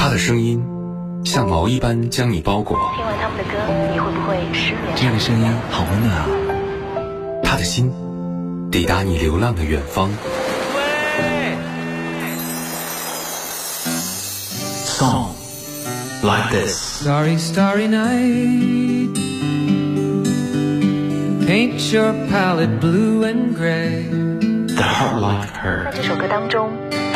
他的声音像毛一般将你包裹。听完他们的歌，你会不会失眠？这样的声音好温暖啊！他的心抵达你流浪的远方。Song like this. Starry, starry night. Paint your palette blue and gray. The heart like her. 在这首歌当中，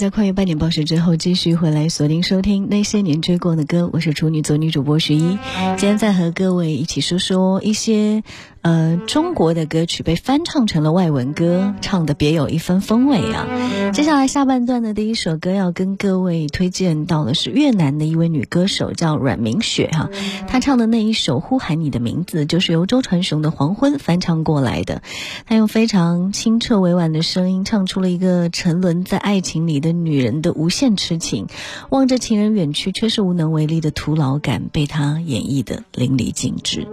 在跨越半点报时之后继续回来锁定收听那些年追过的歌，我是处女座女主播徐一，今天在和各位一起说说一些呃中国的歌曲被翻唱成了外文歌，唱的别有一番风味啊。接下来下半段的第一首歌要跟各位推荐到的是越南的一位女歌手叫阮明雪哈、她唱的那一首《呼喊你的名字》就是由周传雄的《黄昏》翻唱过来的，她用非常清澈委婉的声音唱出了一个沉沦在爱情里的女人的无限痴情，望着情人远去却是无能为力的徒劳感，被他演绎的淋漓尽致。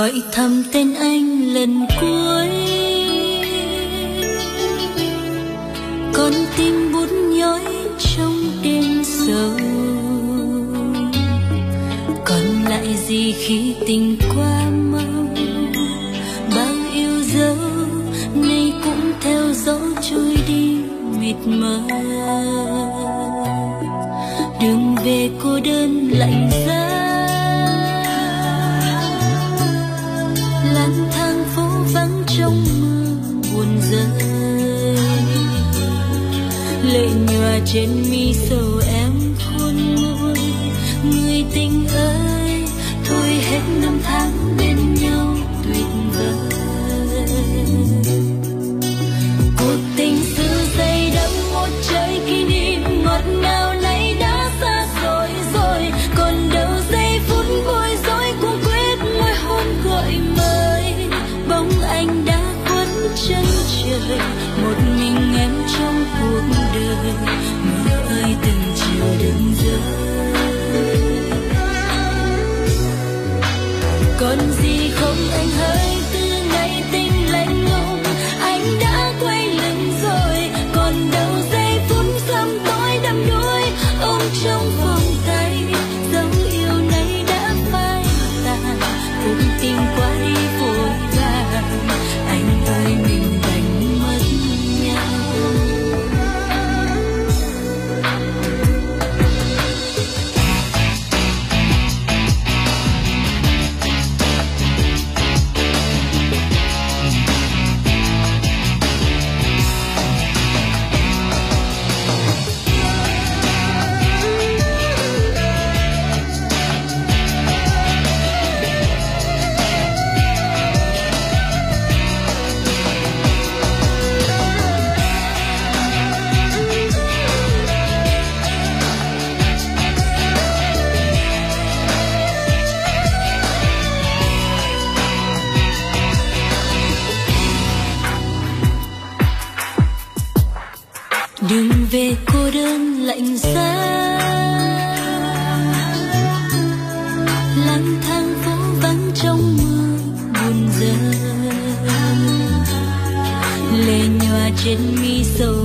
Gọi thầm tên anh lần cuối. Con tim bút nhói trong đêm sâu còn lại gì khi tình qua mau? Bao yêu dấu, nay cũng theo gió trôi đi mịt mờ. Đường về cô đơn lạnh giá. Trên mi sầu em khôn nguôi. Người tình ơi, thôi hết năm tháng bên nhau tuyệt vời. Cuộc tình xưa dày đậm một trời kỷ niệm, ngọt ngào nay đã xa rồi rồi. Còn đâu giây phút vui rối cuống quyết môi hôn gọi mời bóng anh đã khuất chân trời, một mình em trong cuộc đời. 我听见 lạnh giá. Lang thang phố vắng trong mưa buồn rơi lệ nhòa trên mi sầu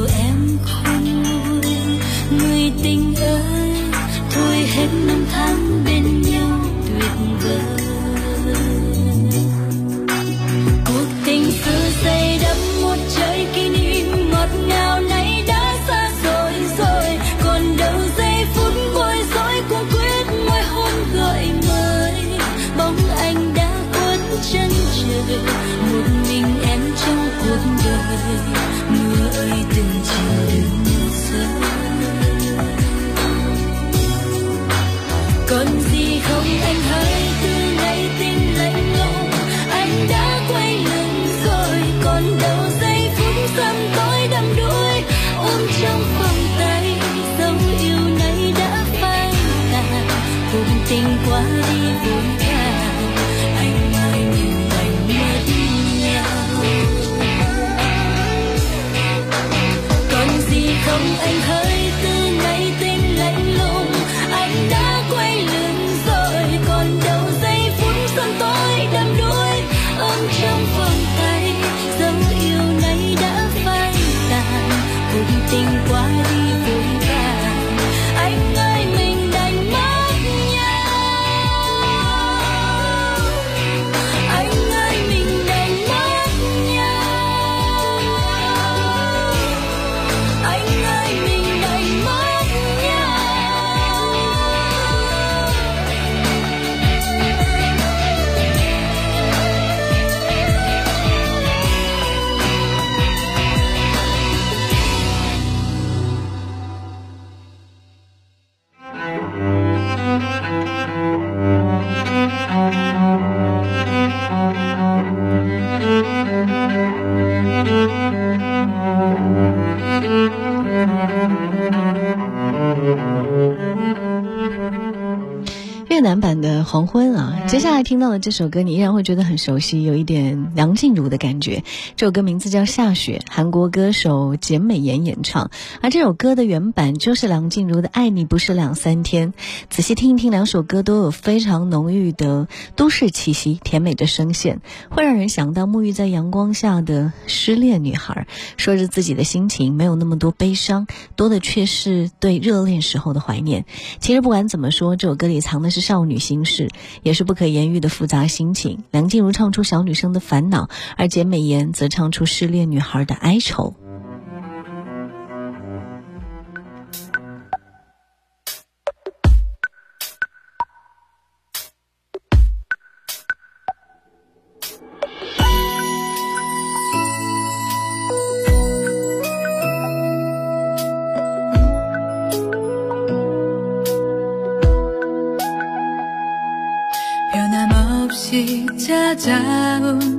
接下来听到的这首歌，你依然会觉得很熟悉，有一点梁静茹的感觉。这首歌名字叫《下雪》，韩国歌手简美妍演唱。而这首歌的原版就是梁静茹的《爱你不是两三天》。仔细听一听，两首歌都有非常浓郁的都市气息，甜美的声线，会让人想到沐浴在阳光下的失恋女孩，说着自己的心情，没有那么多悲伤，多的却是对热恋时候的怀念。其实不管怎么说，这首歌里藏的是少女心事，也是不可言喻的复杂心情。梁静茹唱出小女生的烦恼，而简美妍则唱出失恋女孩的哀愁。down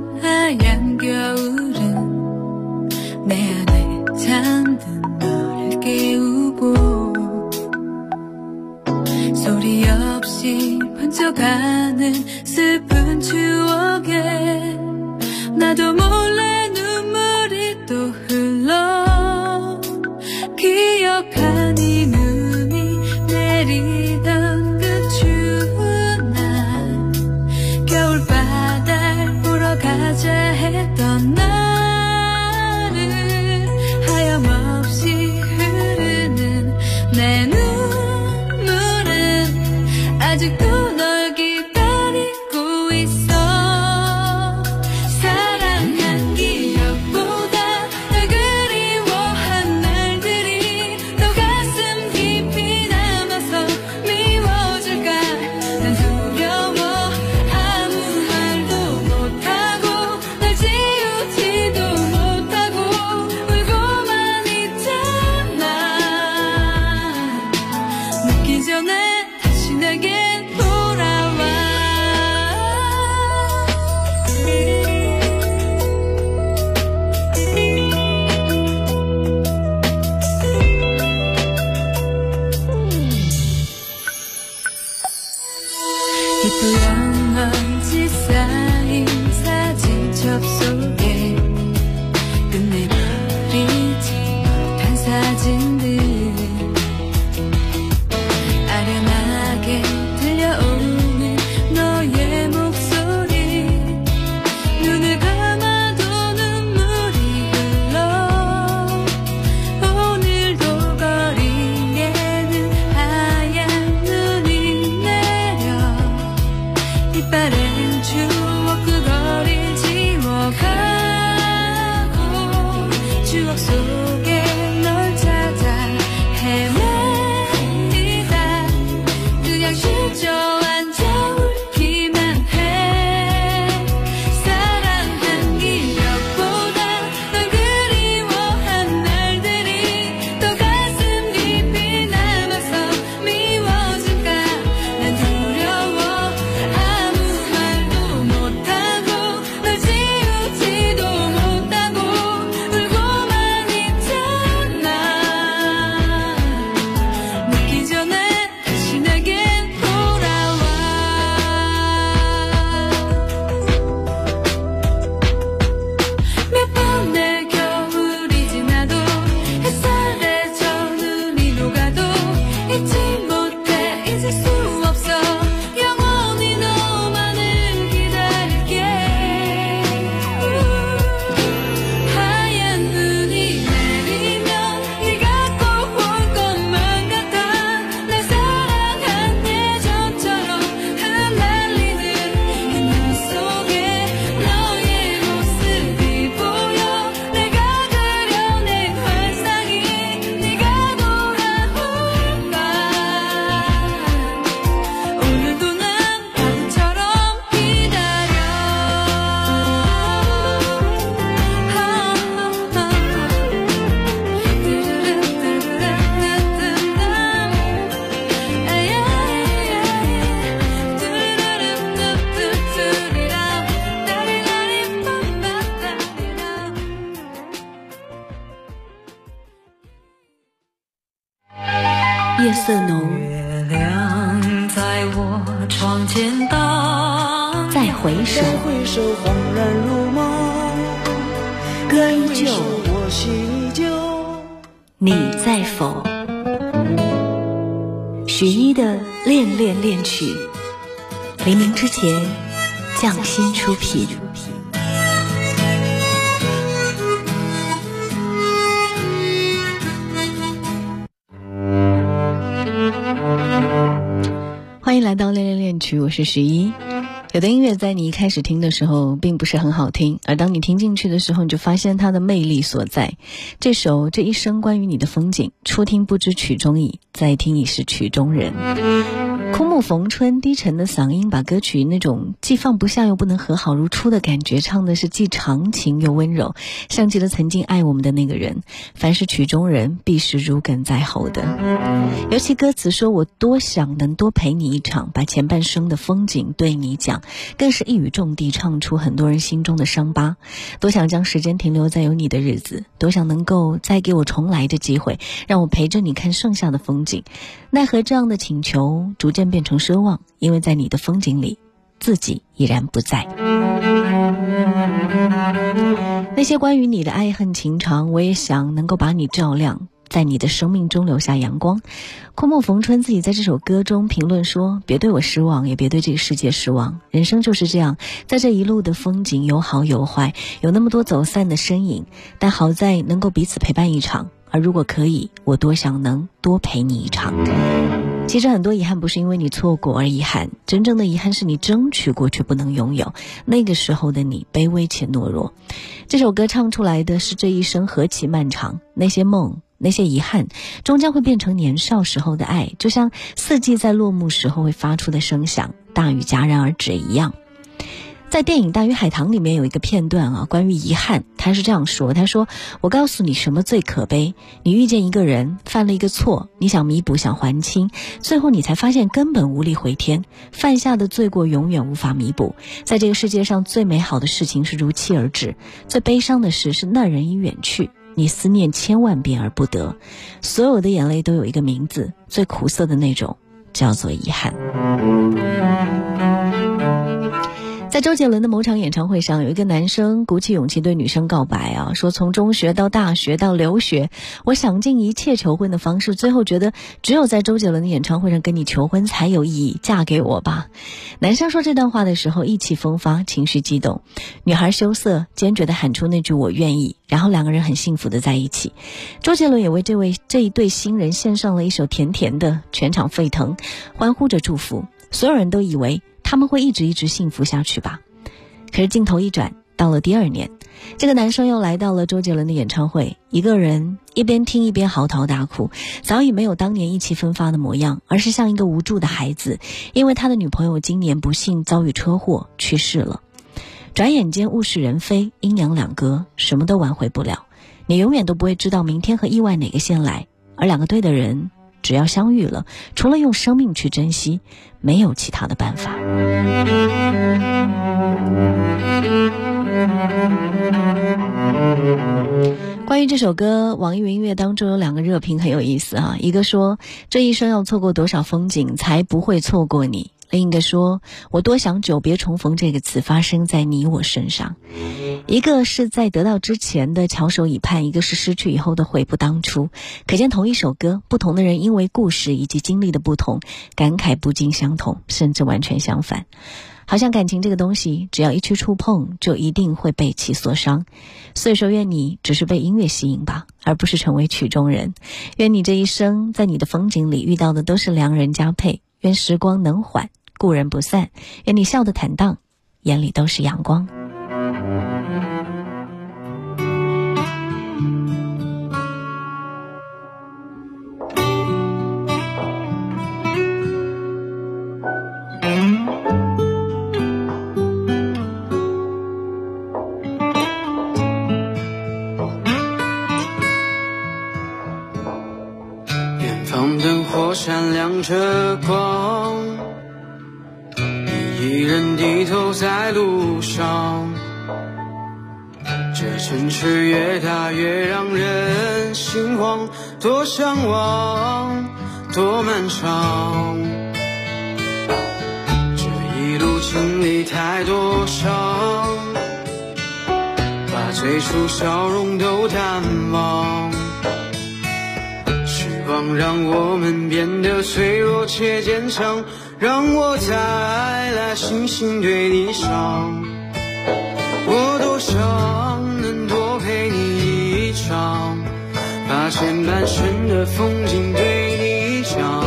恋恋恋曲》，黎明之前，匠心出品。欢迎来到《恋恋恋曲》，我是十一。有的音乐在你一开始听的时候并不是很好听，而当你听进去的时候，你就发现它的魅力所在。这首《这一生关于你的风景》，初听不知曲中意，再听已是曲中人。木逢春，低沉的嗓音把歌曲那种既放不下又不能和好如初的感觉，唱的是既长情又温柔，像极了曾经爱我们的那个人。凡是曲中人，必是如鲠在喉的。尤其歌词说：“我多想能多陪你一场，把前半生的风景对你讲。”更是一语中的，唱出很多人心中的伤疤。多想将时间停留在有你的日子，多想能够再给我重来的机会，让我陪着你看剩下的风景。奈何这样的请求逐渐变成奢望，因为在你的风景里，自己已然不在。那些关于你的爱恨情长，我也想能够把你照亮。在你的生命中留下阳光。枯木逢春自己在这首歌中评论说：“别对我失望，也别对这个世界失望。人生就是这样，在这一路的风景有好有坏，有那么多走散的身影，但好在能够彼此陪伴一场。而如果可以，我多想能多陪你一场。其实很多遗憾不是因为你错过而遗憾，真正的遗憾是你争取过却不能拥有。那个时候的你卑微且懦弱。这首歌唱出来的是这一生何其漫长，那些梦。”那些遗憾，终将会变成年少时候的爱，就像四季在落幕时候会发出的声响，大雨戛然而止一样。在电影《大鱼海棠》里面有一个片段啊，关于遗憾，他是这样说：“他说，我告诉你什么最可悲？你遇见一个人，犯了一个错，你想弥补，想还清，最后你才发现根本无力回天，犯下的罪过永远无法弥补。在这个世界上，最美好的事情是如期而至，最悲伤的事是那人已远去。”你思念千万遍而不得，所有的眼泪都有一个名字，最苦涩的那种，叫做遗憾。在周杰伦的某场演唱会上，有一个男生鼓起勇气对女生告白啊，说从中学到大学到留学，我想尽一切求婚的方式，最后觉得只有在周杰伦的演唱会上跟你求婚才有意义，嫁给我吧。男生说这段话的时候意气风发，情绪激动，女孩羞涩坚决地喊出那句我愿意，然后两个人很幸福的在一起。周杰伦也为这位这一对新人献上了一首甜甜的，全场沸腾，欢呼着祝福，所有人都以为。他们会一直一直幸福下去吧？可是镜头一转，到了第二年，这个男生又来到了周杰伦的演唱会，一个人一边听一边嚎啕大哭，早已没有当年意气风发的模样，而是像一个无助的孩子，因为他的女朋友今年不幸遭遇车祸去世了。转眼间物是人非，阴阳两隔，什么都挽回不了。你永远都不会知道明天和意外哪个先来，而两个对的人。只要相遇了，除了用生命去珍惜，没有其他的办法。关于这首歌，网易云音乐当中有两个热评很有意思啊，一个说这一生要错过多少风景才不会错过你。另一个说：“我多想‘久别重逢’这个词发生在你我身上。一个是在得到之前的翘首以盼，一个是失去以后的悔不当初。可见同一首歌，不同的人因为故事以及经历的不同，感慨不尽相同，甚至完全相反。好像感情这个东西，只要一去触碰，就一定会被其所伤。所以说，愿你只是被音乐吸引吧，而不是成为曲中人。愿你这一生，在你的风景里遇到的都是良人佳配。愿时光能缓。”故人不散，愿你笑得坦荡，眼里都是阳光。低头在路上，这城市越大越让人心慌，多向往，多漫长。这一路经历太多伤，把最初笑容都淡忘。时光让我们变得脆弱且坚强，让我再来星星对你唱。我多想能多陪你一场，把前半生的风景对你讲。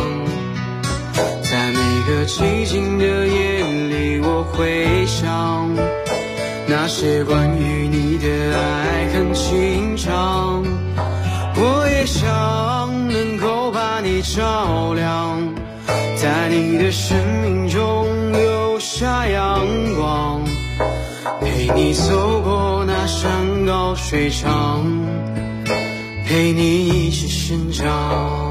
在每个寂静的夜里，我会想那些关于你的爱恨情长。我也想能够把你照亮，生命中留下阳光。陪你走过那山高水长，陪你一起生长。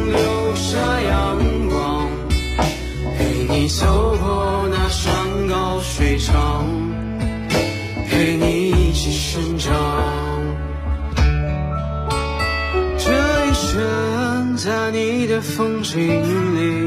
的风景里，